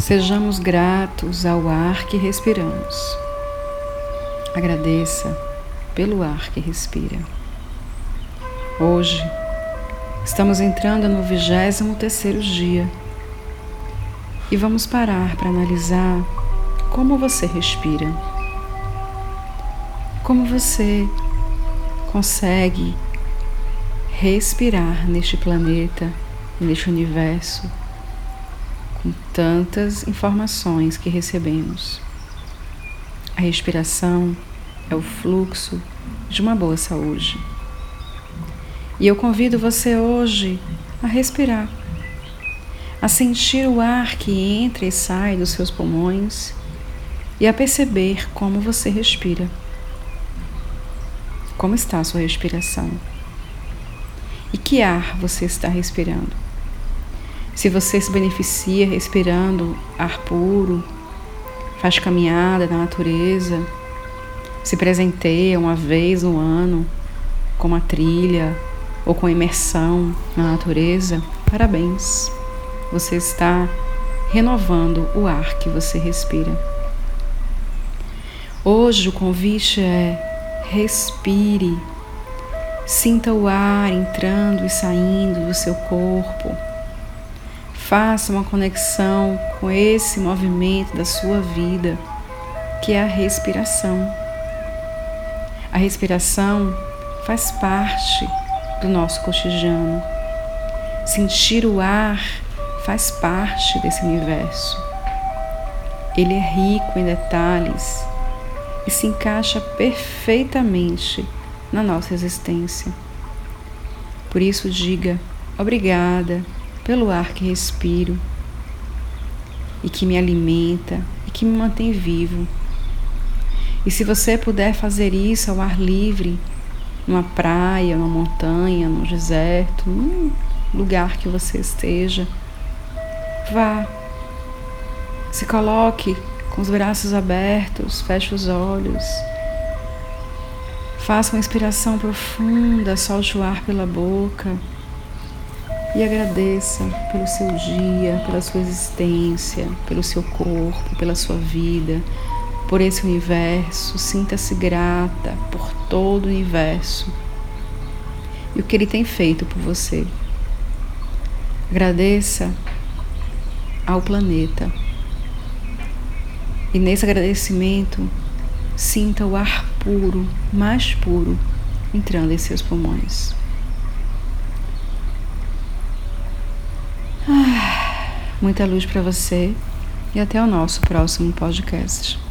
Sejamos gratos ao ar que respiramos. Agradeça pelo ar que respira. Hoje estamos entrando no 23 terceiro dia e vamos parar para analisar como você respira. Como você consegue respirar neste planeta, neste universo com tantas informações que recebemos. A respiração é o fluxo de uma boa saúde. E eu convido você hoje a respirar, a sentir o ar que entra e sai dos seus pulmões e a perceber como você respira. Como está a sua respiração? E que ar você está respirando? Se você se beneficia respirando ar puro, faz caminhada na natureza, se presenteia uma vez no ano com uma trilha ou com imersão na natureza, parabéns. Você está renovando o ar que você respira. Hoje o convite é respire. Sinta o ar entrando e saindo do seu corpo Faça uma conexão com esse movimento da sua vida, que é a respiração. A respiração faz parte do nosso cotidiano. Sentir o ar faz parte desse universo. Ele é rico em detalhes e se encaixa perfeitamente na nossa existência. Por isso, diga obrigada pelo ar que respiro e que me alimenta e que me mantém vivo. E se você puder fazer isso ao ar livre, numa praia, numa montanha, num deserto, num lugar que você esteja, vá. Se coloque com os braços abertos, feche os olhos. Faça uma inspiração profunda, solte o ar pela boca e agradeça pelo seu dia, pela sua existência, pelo seu corpo, pela sua vida, por esse universo. Sinta-se grata por todo o universo e o que ele tem feito por você. Agradeça ao planeta. E nesse agradecimento, sinta o ar puro, mais puro, entrando em seus pulmões. Muita luz para você e até o nosso próximo podcast.